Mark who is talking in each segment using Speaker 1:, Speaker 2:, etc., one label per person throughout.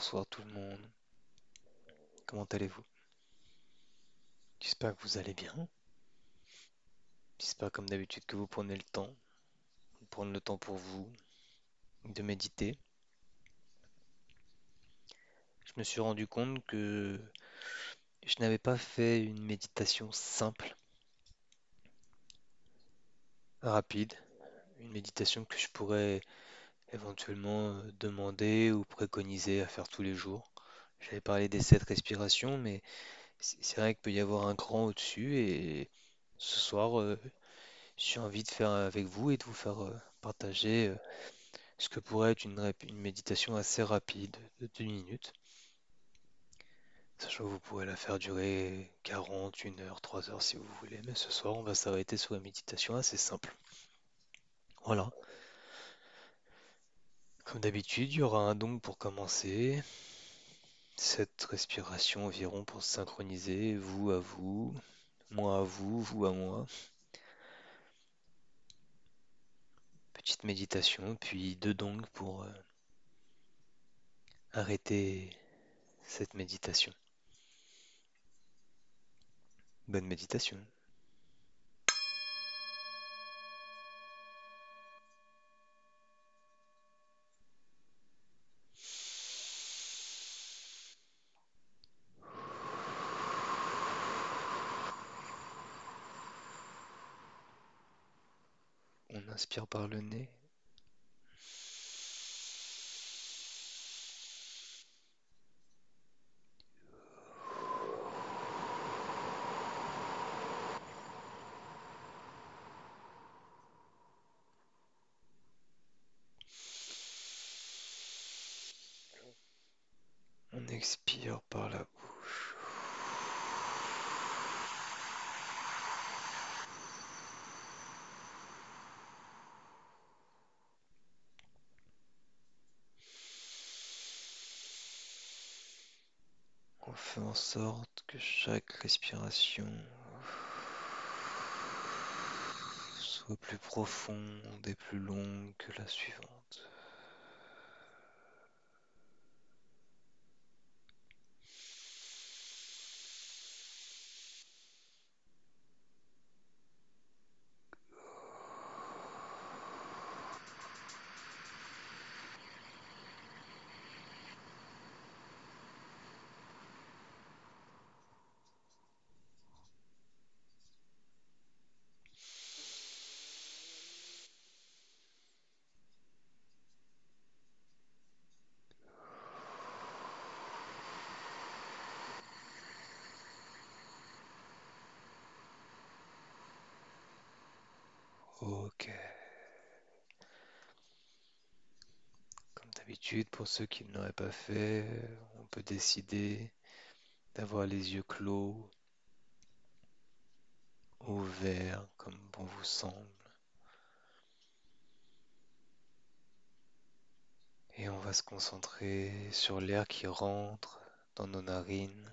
Speaker 1: bonsoir tout le monde. Comment allez-vous? J'espère que vous allez bien. J'espère comme d'habitude que vous prenez le temps, prendre le temps pour vous, de méditer. Je me suis rendu compte que je n'avais pas fait une méditation simple, rapide, une méditation que je pourrais éventuellement euh, demander ou préconiser à faire tous les jours. J'avais parlé des sept respirations, mais c'est vrai qu'il peut y avoir un cran au-dessus et ce soir, euh, j'ai envie de faire avec vous et de vous faire euh, partager euh, ce que pourrait être une, méditation assez rapide de deux minutes, sachant que vous pourrez la faire durer 40, une heure, 3 heures si vous voulez, mais ce soir, on va s'arrêter sur une méditation assez simple. Voilà. Comme d'habitude, il y aura un donc pour commencer, sept respirations environ pour se synchroniser, vous à vous, moi à vous, vous à moi. Petite méditation, puis deux dongs pour euh, arrêter cette méditation. Bonne méditation. On inspire par le nez. On expire par la bouche. On fait en sorte que chaque respiration soit plus profonde et plus longue que la suivante. Comme d'habitude, pour ceux qui ne l'auraient pas fait, on peut décider d'avoir les yeux clos, ouverts, comme bon vous semble. Et on va se concentrer sur l'air qui rentre dans nos narines,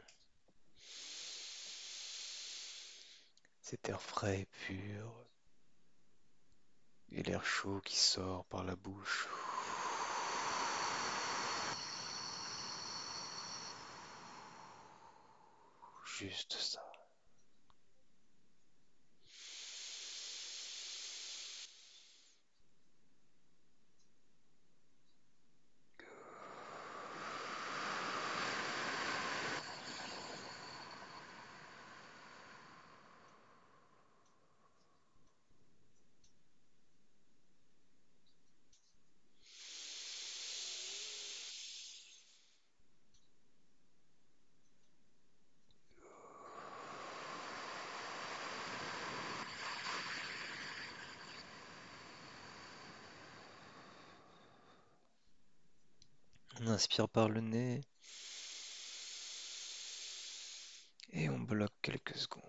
Speaker 1: cet air frais et pur, et l'air chaud qui sort par la bouche. Juste ça. On inspire par le nez et on bloque quelques secondes.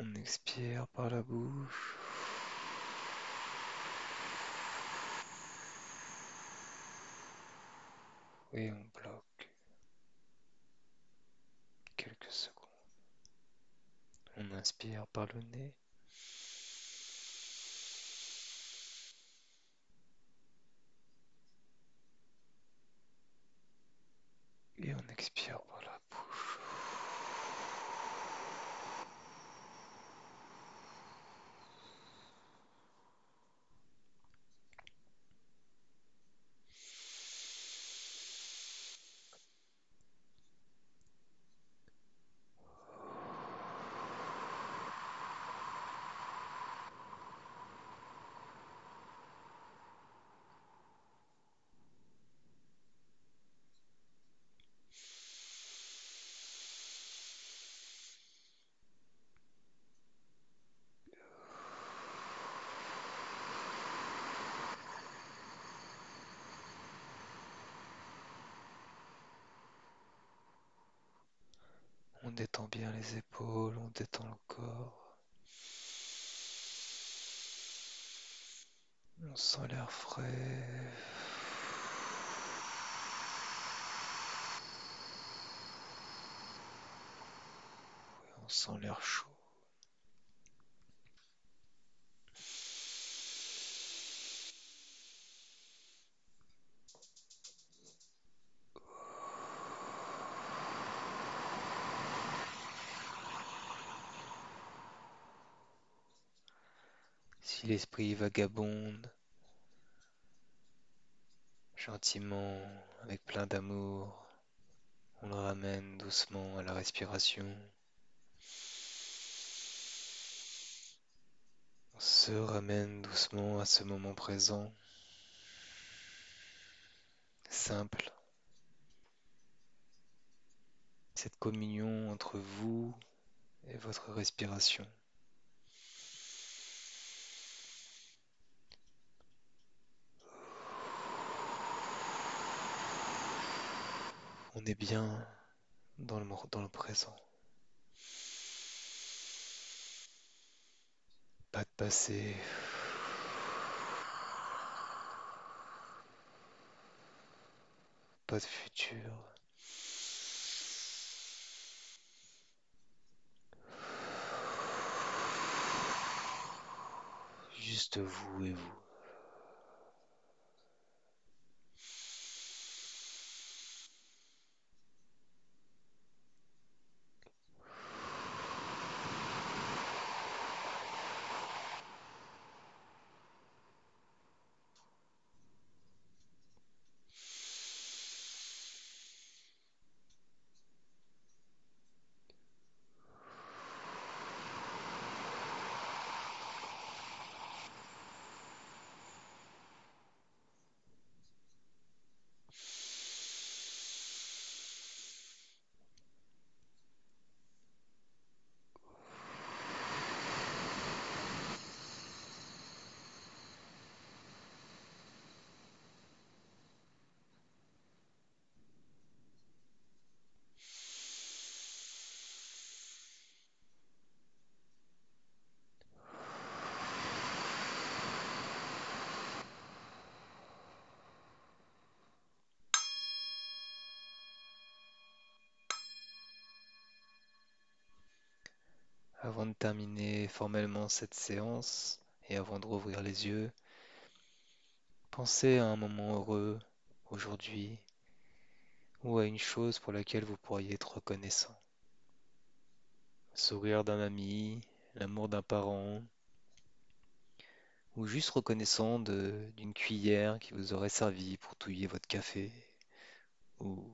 Speaker 1: On expire par la bouche. Et on bloque quelques secondes. On inspire par le nez. Et on expire par la bouche. On détend bien les épaules, on détend le corps. On sent l'air frais. On sent l'air chaud. L'esprit vagabonde, gentiment, avec plein d'amour, on le ramène doucement à la respiration. On se ramène doucement à ce moment présent, simple. Cette communion entre vous et votre respiration. On est bien dans le, dans le présent. Pas de passé. Pas de futur. Juste vous et vous. Avant de terminer formellement cette séance et avant de rouvrir les yeux, pensez à un moment heureux aujourd'hui ou à une chose pour laquelle vous pourriez être reconnaissant. Le sourire d'un ami, l'amour d'un parent, ou juste reconnaissant d'une cuillère qui vous aurait servi pour touiller votre café, ou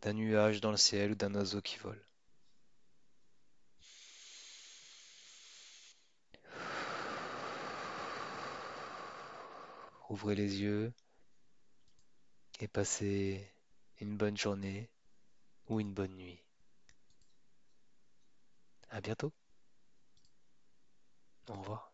Speaker 1: d'un nuage dans le ciel ou d'un oiseau qui vole. Ouvrez les yeux et passez une bonne journée ou une bonne nuit. À bientôt. Au revoir.